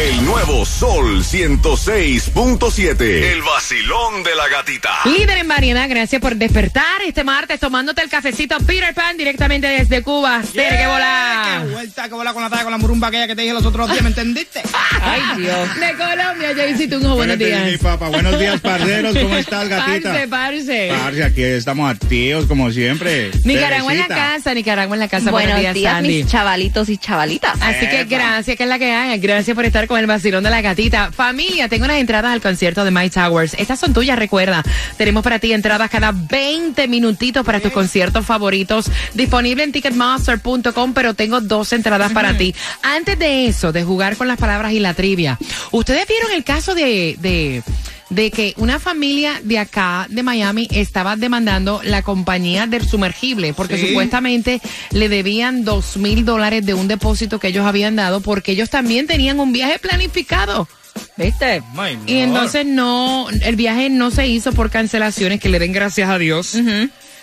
El nuevo Sol 106.7. El vacilón de la gatita. Líder en variedad, gracias por despertar este martes tomándote el cafecito Peter Pan directamente desde Cuba. Tiene que volar. ¡Qué vuelta, que vola con la talla con la murumba aquella que te dije los otros días! ¿Me entendiste? Ay, Dios. De Colombia, Jaycee Tunjo, buenos días. Mi papá. Buenos días, parceros. ¿Cómo estás, gatita? Parce, parce. Parce, aquí estamos activos como siempre. Nicaragua en la Teresita. casa, Nicaragua en la casa. Buenos días, mis chavalitos y chavalitas. Así que gracias, que es la que hay. Gracias por estar con el vacilón de la gatita. Familia, tengo unas entradas al concierto de My Towers. Estas son tuyas, recuerda. Tenemos para ti entradas cada 20 minutitos para tus conciertos favoritos. Disponible en ticketmaster.com, pero tengo dos entradas para ti. Antes de eso, de jugar con las palabras y la trivia, ¿ustedes vieron el caso de... de de que una familia de acá, de Miami, estaba demandando la compañía del sumergible porque Sí. supuestamente le debían dos mil dólares de un depósito que ellos habían dado porque ellos también tenían un viaje planificado. ¿Viste? My Y entonces no, el viaje no se hizo por cancelaciones, que le den gracias a Dios.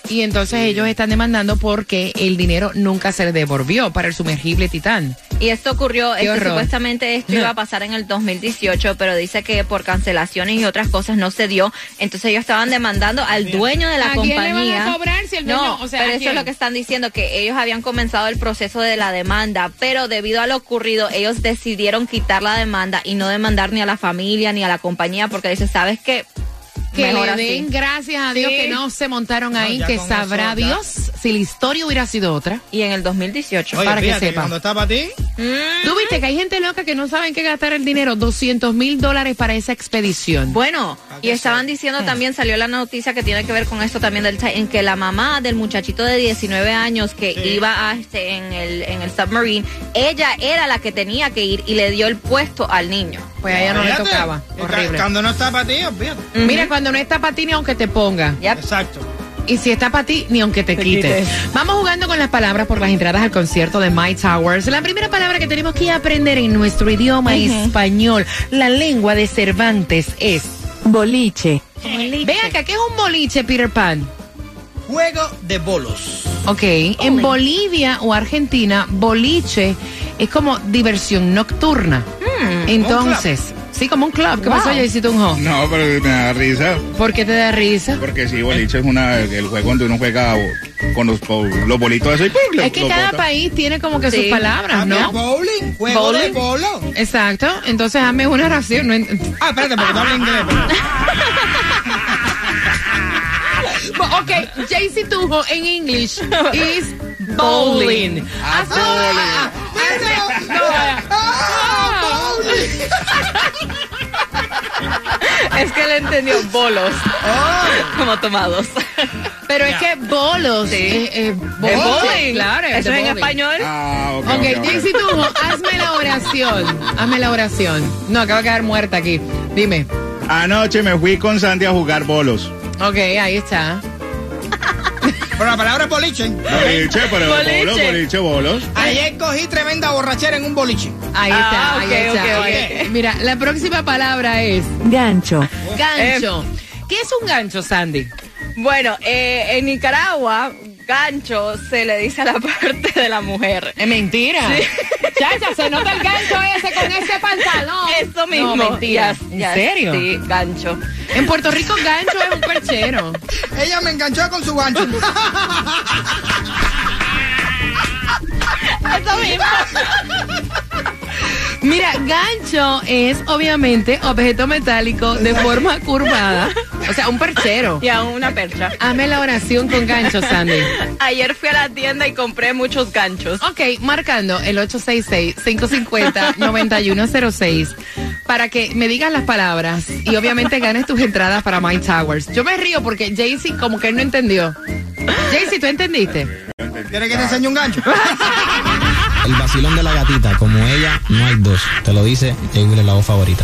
Y entonces ellos están demandando porque el dinero nunca se devolvió para el sumergible Titán. Y esto ocurrió, este, horror. supuestamente esto iba a pasar en el 2018, pero dice que por cancelaciones y otras cosas no se dio. Entonces ellos estaban demandando al dueño de la ¿A quién le van a compañía. cobrar si el dueño- no, o sea, pero ¿a eso es lo que están diciendo, que ellos habían comenzado el proceso de la demanda, pero debido a lo ocurrido, ellos decidieron quitar la demanda y no demandar ni a la familia ni a la compañía, porque dice, ¿sabes qué? Que Mejor le así. den gracias a Dios Sí. que no se montaron No, ahí, que sabrá eso. Dios si la historia hubiera sido otra. Y en el 2018. Oye, para que sepa. cuando está para ti, Tú viste que hay gente loca que no saben qué gastar el dinero, 200 mil dólares para esa expedición. Bueno, ¿A y estaban diciendo también, salió la noticia que tiene que ver con esto también del en que la mamá del muchachito de 19 años que Sí. iba a este, en el en el submarine, ella era la que tenía que ir y le dio el puesto al niño. Pues a ella no le fíjate, tocaba. que Horrible. Cuando no está para ti, olvídate. Mira, cuando no está para ti, ni aunque te ponga. Yep. Exacto. Y si está para ti, ni aunque te, quite. Vamos jugando con las palabras por las entradas al concierto de My Towers. La primera palabra que tenemos que aprender en nuestro idioma español, la lengua de Cervantes, es Boliche. Ve acá, ¿qué es un boliche, Peter Pan? Juego de bolos. Ok, en Bolivia o Argentina, boliche es como diversión nocturna. Entonces, sí, como un club. ¿Qué Wow. pasó, Jaycee Tunjo? No, pero me da risa. ¿Por qué te da risa? Porque sí, boliche es una, el juego donde uno juega con los, con los bolitos esos y ¡pum! Es que cada bota. país tiene como que sus palabras, ¿no? bowling, juego de Bowling. bolo. Exacto. Entonces, hazme una oración. No ent- Ah, espérate, porque tú hablas inglés. ok, Jaycee Tunjo en English is bowling. Ah, Hazme- ah, ah, no. Es que le entendió bolos. Como tomados. Pero es que bolos. eh, eh, Es bowling, claro. Eso es en español. Ah, ok. Ok, ok, ok. Jaycee Tunjo, hazme la oración. Hazme la oración. No, acabo de quedar muerta aquí. Dime. Anoche me fui con Sandy a jugar bolos. Ok, ahí está. Pero la palabra es boliche. Boliche, pero Boliche. bolos, boliche, bolos. Ayer cogí tremenda borrachera en un boliche. Ahí Ah, está, ok, ahí está. ok, ok. ok. Mira, la próxima palabra es Gancho. gancho. ¿Qué es un gancho, Sandy? Bueno, eh, en Nicaragua, gancho se le dice a la parte de la mujer. Es mentira. Chacha, se nota el gancho ese con ese pantalón. Eso mismo. No, mentira. Yes, ¿En yes, serio? Sí, gancho. En Puerto Rico, gancho es un perchero. Ella me enganchó con su gancho. Eso mismo. Mira, gancho es obviamente objeto metálico de forma curvada O sea, un perchero. Y aún una percha. Hazme la oración con ganchos, Sandy. Ayer fui a la tienda y compré muchos ganchos. Ok, marcando el 866-550-9106 para que me digas las palabras y obviamente ganes tus entradas para My Towers. Yo me río porque Jaycee como que él no entendió. Jaycee, ¿tú entendiste? ¿Quieres que te enseñe un gancho? El vacilón de la gatita, como ella, no hay dos. Te lo dice Jay la voz favorita.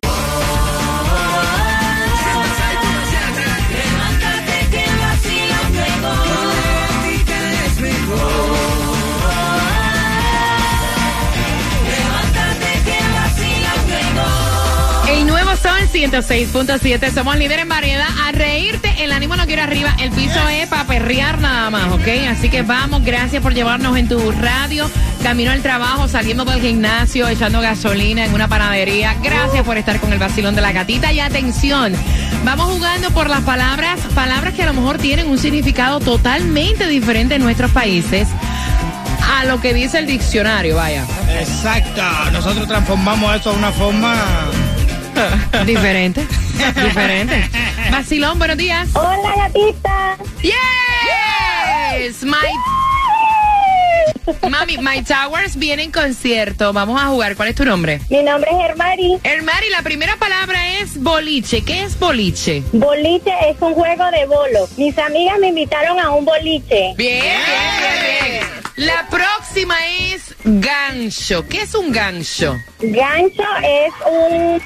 106.7. Somos líderes en variedad. A reírte, el ánimo no quiere arriba. El piso es para perrear nada más, ¿ok? Así que vamos, gracias por llevarnos en tu radio, camino al trabajo, saliendo del gimnasio, echando gasolina en una panadería. Gracias por estar con el vacilón de la gatita. Y atención, vamos jugando por las palabras, palabras que a lo mejor tienen un significado totalmente diferente en nuestros países a lo que dice el diccionario, vaya. Exacto. Nosotros transformamos eso de una forma. Diferente, diferente. Vacilón, buenos días. Hola, gatita. Yes, my Mami, My Towers viene en concierto. Vamos a jugar. ¿Cuál es tu nombre? Mi nombre es Hermari. Hermari, la primera palabra es boliche. ¿Qué es boliche? Boliche es un juego de bolo. Mis amigas me invitaron a un boliche. Bien, bien, bien, bien. La próxima es gancho. ¿Qué es un gancho? Gancho es un,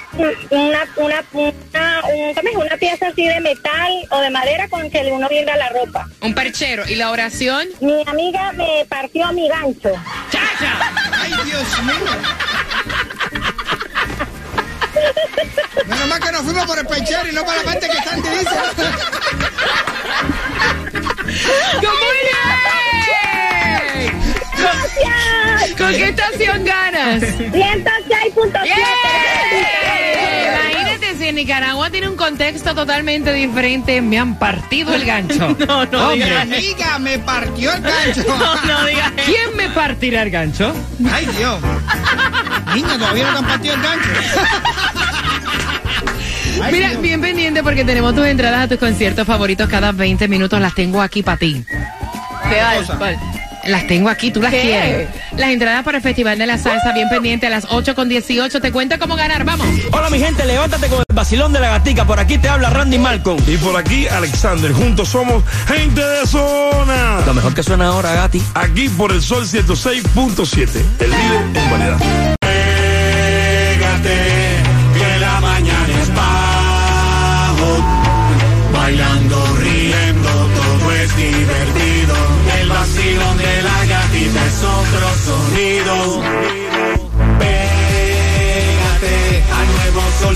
una, una, una, un- ¿cómo es? una pieza así de metal o de madera con que uno vibra la ropa. Un perchero. ¿Y la oración? Mi amiga me partió mi gancho. ¡Ay, Dios mío! Menos mal que nos fuimos por el pechero y no para la parte que Sandy dice. ¡Muy bien! ¡Gracias! ¿Con qué estación ganas? 106.7. ¡Yay! Imagínate si en Nicaragua tiene un contexto totalmente diferente. Me han partido el gancho. No, no digas amiga me partió el gancho. No, no digas. ¿Quién me partirá el gancho? Ay, Dios. Niña, todavía no te han partido el gancho. Ay, Mira, Dios. bien pendiente porque tenemos tus entradas a tus conciertos favoritos cada 20 minutos. Las tengo aquí para ti. ¿Qué va? cosa? Las tengo aquí, tú las ¿Qué? quieres. Las entradas para el Festival de la Salsa, bien pendiente a las 8 con 18. Te cuento cómo ganar, vamos. Hola mi gente, levántate con el vacilón de la gatica. Por aquí te habla Randy Malcolm. Y por aquí, Alexander. Juntos somos gente de zona. Lo mejor que suena ahora, Gati. Aquí por el Sol 106.7. El líder en variedad. Pégate, que la mañana es bajo. Bailando, sonido. Pégate al nuevo Sol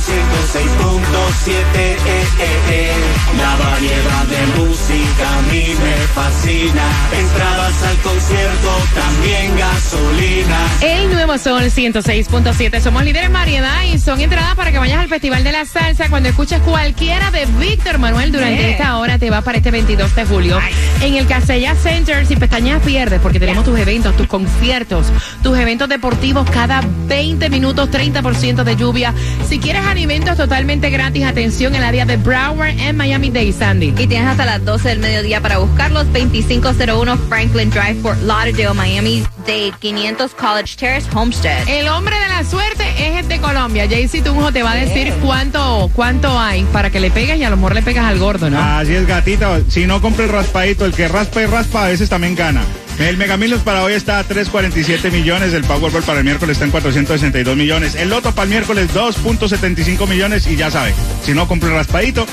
106.7. eh, eh, eh. La variedad de música a mí me fascina. Entradas al concierto, también gasolina. El nuevo Sol 106.7. Somos líderes en variedad y son entradas para que vayas al Festival de la Salsa. Cuando escuches cualquiera de Víctor Manuel durante esta hora, te va para este 22 de julio. En el Casella Center, sin pestañas pierdes, porque tenemos tus eventos, tus conciertos, tus eventos deportivos cada 20 minutos, 30% de lluvia. Si quieres alimentos totalmente gratis, atención, el área de Broward en Miami-Dade, Sandy. Y tienes hasta las 12 del mediodía para buscarlos. 2501 Franklin Drive, Fort Lauderdale, Miami Dade, 500 College Terrace, Homestead. El hombre de la suerte es el de Colombia. Jaycee Tunjo te va a decir cuánto, cuánto hay para que le pegues y a lo mejor le pegas al gordo, ¿no? Así es, gatita. Si no compra el raspadito, el que raspa y raspa a veces también gana. El Megamilos para hoy está a 3.47 millones, el Powerball para el miércoles está en 462 millones, el Loto para el miércoles 2.75 millones y ya sabe, si no compra el raspadito,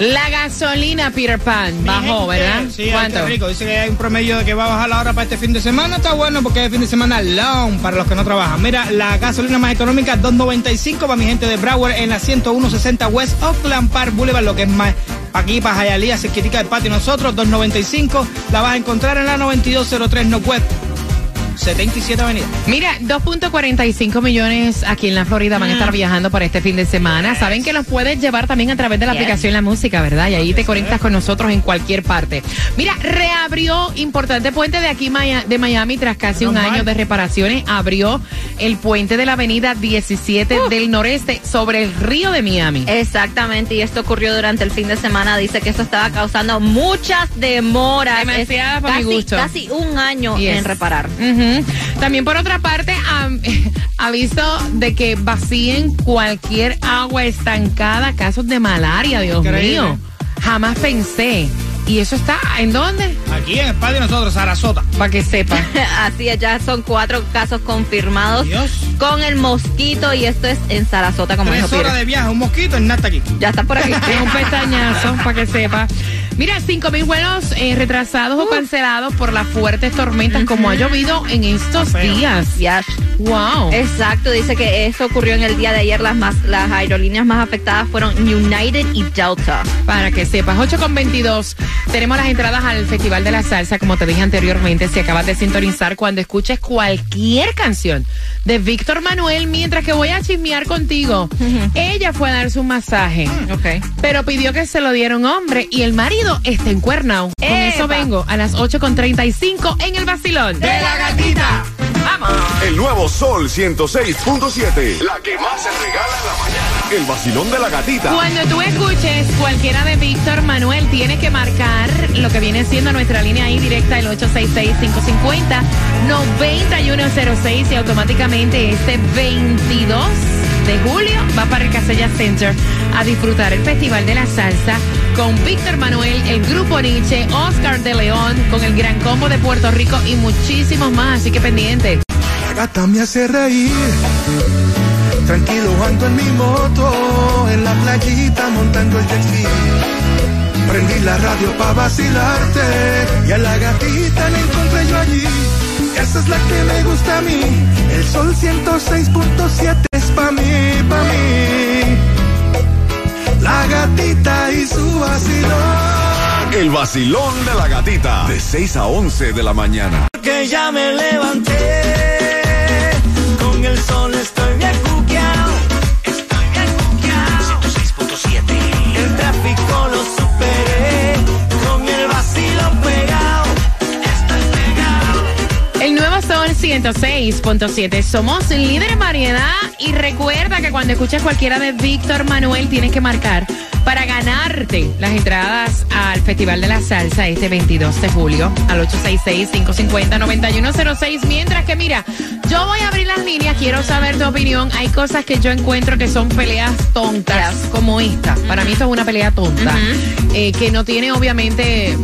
La gasolina, Peter Pan, bajó, ¿verdad? Sí, ¿Cuánto? qué rico. Dice que hay un promedio de que va a bajar la hora para este fin de semana. Está bueno porque es fin de semana long para los que no trabajan. Mira, la gasolina más económica, 2.95 para mi gente de Broward en la 10160 West Oakland Park Boulevard, lo que es más aquí para Hialeah, cerquitica del patio. Nosotros, 2.95. La vas a encontrar en la 9203 Northwest 77 Avenida. Mira, 2.45 millones aquí en la Florida van a estar viajando por este fin de semana. Saben que los puedes llevar también a través de la Yes. aplicación La Música, ¿verdad? Y ahí te conectas con nosotros en cualquier parte. Mira, reabrió importante puente de aquí de Miami tras casi un año de reparaciones. Abrió el puente de la avenida 17 del noreste sobre el río de Miami. Exactamente, y esto ocurrió durante el fin de semana. Dice que esto estaba causando muchas demoras. Demasiadas Es para mi casi, gusto. Casi un año Yes. en reparar. También por otra parte, am- aviso de que vacíen cualquier agua estancada, casos de malaria, Dios Increíble. mío. Jamás pensé. ¿Y eso está en dónde? Aquí en el patio de nosotros, Sarasota. Para que sepa. Así es, ya son cuatro casos confirmados Dios. con el mosquito y esto es en Sarasota, como Tres horas de viaje, un mosquito en nata aquí. Ya está por aquí. Es un pestañazo, para que sepa. Mira, 5 mil vuelos eh, retrasados o cancelados por las fuertes tormentas como ha llovido en estos Feo. días. Wow. Exacto, dice que eso ocurrió en el día de ayer. Las, más, las aerolíneas más afectadas fueron United y Delta. Para que sepas, 8 con 22. Tenemos las entradas al Festival de la Salsa, como te dije anteriormente, si acabas de sintonizar, cuando escuches cualquier canción de Víctor Manuel, mientras que voy a chismear contigo. Ella fue a darse un masaje, Ok. pero pidió que se lo diera un hombre y el marido está encuernado. Con eso vengo a las 8 con 35 en el vacilón. De la gatita. ¡Vamos! El nuevo Sol 106.7. La que más se regala en la mañana. El vacilón de la gatita. Cuando tú escuches cualquiera de Víctor Manuel, tienes que marcar lo que viene siendo nuestra línea ahí directa, el 866-550-9106 y automáticamente este 22 de julio va para el Casella Center a disfrutar el Festival de la Salsa con Víctor Manuel, el Grupo Nietzsche, Oscar de León, con el Gran Combo de Puerto Rico y muchísimos más, así que pendiente. La gata me hace reír. Tranquilo ando en mi moto, en la playita montando el jet ski. Prendí la radio pa' vacilarte y a la gatita la encontré yo allí. Esa es la que me gusta a mí. El sol 106.7 es pa' mí, pa' mí. La gatita y su vacilón. El vacilón de la gatita. De 6 a 11 de la mañana. Que ya me levanté. 106.7. Somos líder en variedad y recuerda que cuando escuches cualquiera de Víctor Manuel tienes que marcar para ganarte las entradas al Festival de la Salsa este 22 de julio al 866-550-9106. Mientras que mira, yo voy a abrir las líneas, quiero saber tu opinión. Hay cosas que yo encuentro que son peleas tontas como esta. Para mí esto es una pelea tonta eh, que no tiene obviamente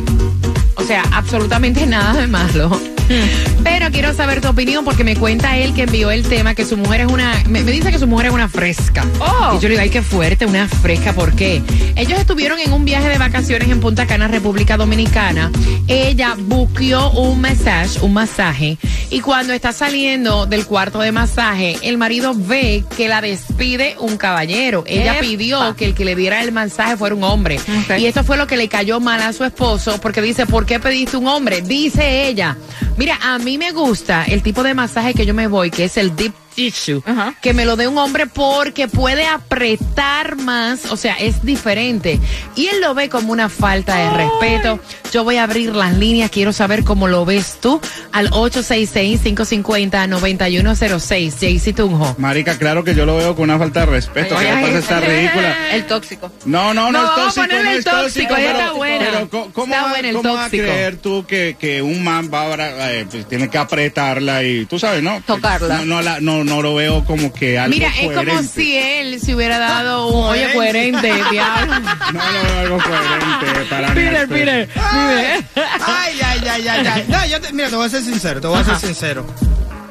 o sea, absolutamente nada de malo. Pero quiero saber tu opinión porque me cuenta él que envió el tema que su mujer es una. Me, me dice que su mujer es una fresca. Oh. Y yo le digo, ay, qué fuerte, una fresca. ¿Por qué? Ellos estuvieron en un viaje de vacaciones en Punta Cana, República Dominicana. Ella buqueó un masaje, un masaje. Y cuando está saliendo del cuarto de masaje, el marido ve que la despide un caballero. Ella Epa. pidió que el que le diera el masaje fuera un hombre. Y esto fue lo que le cayó mal a su esposo porque dice, ¿por qué pediste un hombre? Dice ella, mira, a mí me gusta el tipo de masaje que yo me voy, que es el deep tissue, Ajá. que me lo dé un hombre porque puede apretar más, o sea, es diferente. Y él lo ve como una falta de respeto. Yo voy a abrir las líneas, quiero saber cómo lo ves tú al 866-550-9106. Jaycee Tunjo. Marica, claro que yo lo veo con una falta de respeto. ¿Qué Ay, le pasa? Está ay, ridícula. El tóxico. No, no, no, No, es tóxico, no el es tóxico. pero, está buena. pero ¿cómo, Está va- buena el cómo vas a creer tú que, que un man va a, eh, pues, tiene que apretarla y tú sabes, ¿no? Tocarla. No, no, la- no, no lo veo como que algo Mira, es como si él se hubiera dado un, oye, coherente, diablo. No lo veo algo coherente para mí. Peter, Peter, Peter. Ay, ay, ay, ay, ay. No, yo te- mira, te voy a ser sincero, te voy a ser sincero.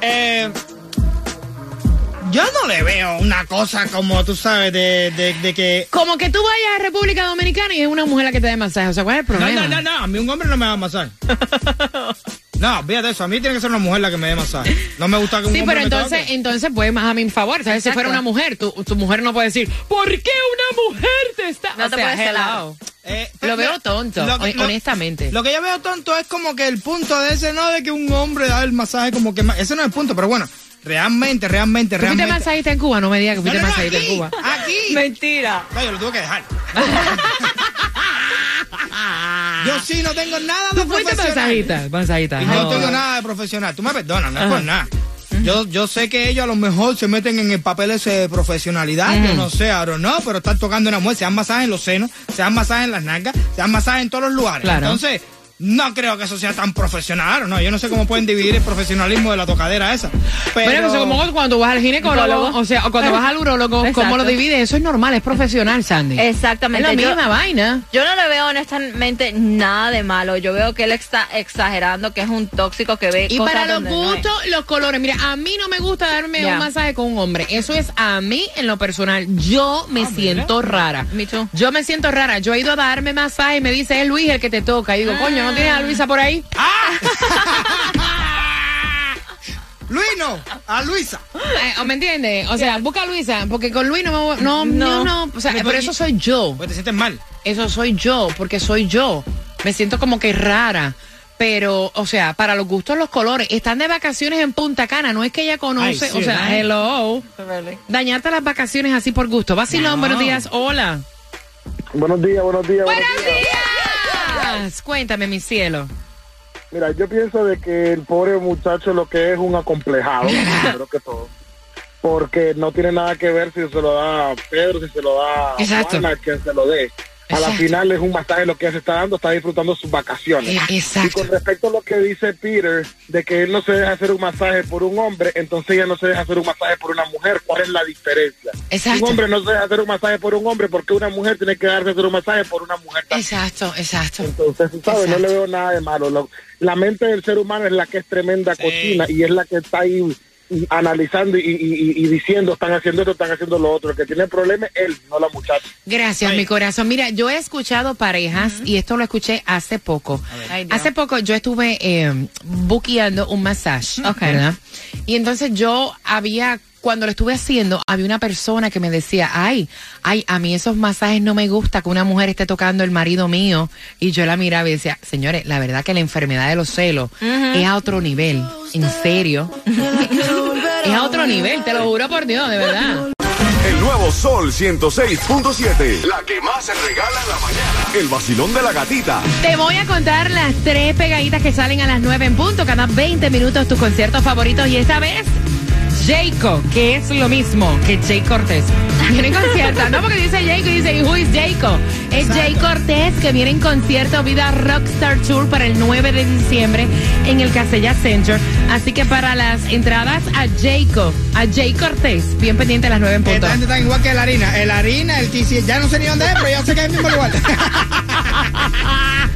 Eh, yo no le veo una cosa como tú sabes de, de, de que. Como que tú vayas a República Dominicana y es una mujer la que te dé masaje. O sea, ¿cuál es el No, problema? no, no, no, a mí un hombre no me va a masaje. No, fíjate eso, a mí tiene que ser una mujer la que me dé masaje. No me gusta que un Sí, hombre pero me entonces, toque. entonces pues más a mi favor. ¿Sabes? Si fuera una mujer, tu, tu mujer no puede decir, ¿por qué una mujer te está? No o te sea, puedes hello. Eh, Lo veo tonto, lo que- hon- lo- honestamente. Lo que yo veo tonto es como que el punto de ese, no de que un hombre da el masaje como que... Ese no es el punto, pero bueno, realmente, realmente, ¿Tú fuiste realmente... masajista en Cuba? No me digas que No, fuiste no, no, masajista aquí, en Cuba. aquí. Mentira. No, yo lo tuve que dejar. yo sí no tengo nada de ¿Tú profesional. masajista? Masajista. Y no Ay, tengo no. nada de profesional. Tú me perdonas, no es por nada. Yo, yo sé que ellos a lo mejor se meten en el papel ese de profesionalidad, yo no sé, ahora no, pero están tocando una mujer, se dan masajes en los senos, se dan masajes en las nalgas, se dan masajes en todos los lugares. Claro. Entonces, no creo que eso sea tan profesional, no, yo no sé cómo pueden dividir el profesionalismo de la tocadera esa. Pero, Bueno, eso como cuando vas al ginecólogo, o sea, o cuando vas al urólogo, ¿cómo lo divides? Eso es normal, es profesional, Sandy. Exactamente. Es la Yo- misma vaina. Yo no le veo honestamente nada de malo. Yo veo que él está exagerando, que es un tóxico que ve Y cosas para los no gustos, los colores. Mira, a mí no me gusta darme un masaje con un hombre. Eso es a mí en lo personal. Yo me siento rara. Me too. Yo me siento rara. Yo he ido a darme masaje y me dice, es Luis el que te toca. Y digo, coño, ¿no tienes a Luisa por ahí? Luis no, a Luisa. Eh, ¿o ¿Me entiendes? O sea, busca a Luisa, porque con Luis no me voy- no, no, No. no, o sea, por eso soy yo. Pues te sientes mal. Eso soy yo, porque soy yo. Me siento como que rara. Pero, o sea, para los gustos, los colores. Están de vacaciones en Punta Cana. No es que ella conoce. Ay, sí, o sea, ¿verdad? hello. Dañarte las vacaciones así por gusto. Vacilón, No. buenos días. Hola. Buenos días, buenos días. Buenos días. Cuéntame, mi cielo. Mira, yo pienso de que el pobre muchacho lo que es un acomplejado, primero que todo. Porque no tiene nada que ver si se lo da Pedro, si se lo da Exacto. Juana, quien se lo dé. A la Exacto. final es un masaje lo que se está dando, está disfrutando sus vacaciones. Eh, Y Exacto. con respecto a lo que dice Peter, de que él no se deja hacer un masaje por un hombre, entonces ella no se deja hacer un masaje por una mujer. ¿Cuál es la diferencia? Exacto. Un hombre no se deja hacer un masaje por un hombre porque una mujer tiene que darse hacer un masaje por una mujer también. Exacto, exacto. Entonces, tú ¿sabes? No Exacto. le veo nada de malo. Lo- la mente del ser humano es la que es tremenda Sí. cochina y es la que está ahí analizando y, y- diciendo, están haciendo esto, están haciendo lo otro. El que tiene el problema es él, no la muchacha. Gracias, Ay. mi corazón. Mira, yo he escuchado parejas y esto lo escuché hace poco. Ay. Hace poco yo estuve eh, buqueando un masaje, Ok. ¿verdad? Y entonces yo había, cuando lo estuve haciendo, había una persona que me decía, ay, ay, a mí esos masajes no me gusta que una mujer esté tocando el marido mío. Y yo la miraba y decía, señores, la verdad que la enfermedad de los celos es a otro nivel, en serio. es a otro nivel, te lo juro por Dios, de verdad. El nuevo Sol 106.7. La que más se regala en la mañana. El vacilón de la gatita. Te voy a contar las tres pegaditas que salen a las 9 en punto, cada 20 minutos tus conciertos favoritos y esta vez Jayco, que es lo mismo que Jay Cortés. Viene en concierto, no porque dice Jayco y dice, who is Jayco? Es Jay Cortés que viene en concierto Vida Rockstar Tour para el 9 de diciembre en el Casella Center. Así que para las entradas a Jayco, a Jay Cortés, bien pendiente a las 9 en punto. Esta gente está igual que la harina. El harina, el ya no sé ni dónde es, pero ya sé que es el mismo lugar.